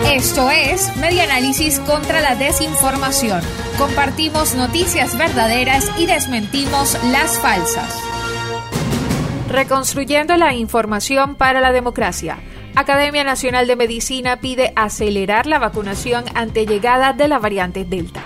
Esto es Media Análisis contra la Desinformación. Compartimos noticias verdaderas y desmentimos las falsas. Reconstruyendo la información para la democracia. Academia Nacional de Medicina pide acelerar la vacunación ante llegada de la variante Delta.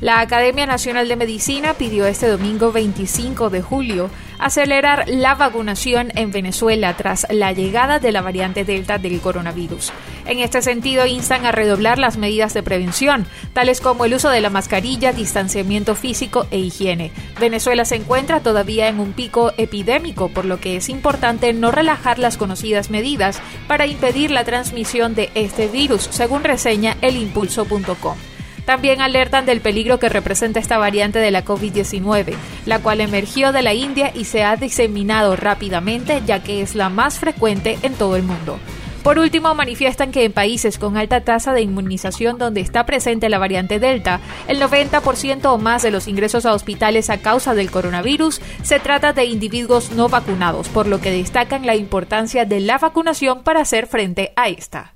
La Academia Nacional de Medicina pidió este domingo 25 de julio acelerar la vacunación en Venezuela tras la llegada de la variante Delta del coronavirus. En este sentido, instan a redoblar las medidas de prevención, tales como el uso de la mascarilla, distanciamiento físico e higiene. Venezuela se encuentra todavía en un pico epidémico, por lo que es importante no relajar las conocidas medidas para impedir la transmisión de este virus, según reseña elimpulso.com. También alertan del peligro que representa esta variante de la COVID-19, la cual emergió de la India y se ha diseminado rápidamente ya que es la más frecuente en todo el mundo. Por último, manifiestan que en países con alta tasa de inmunización donde está presente la variante Delta, el 90% o más de los ingresos a hospitales a causa del coronavirus se trata de individuos no vacunados, por lo que destacan la importancia de la vacunación para hacer frente a esta.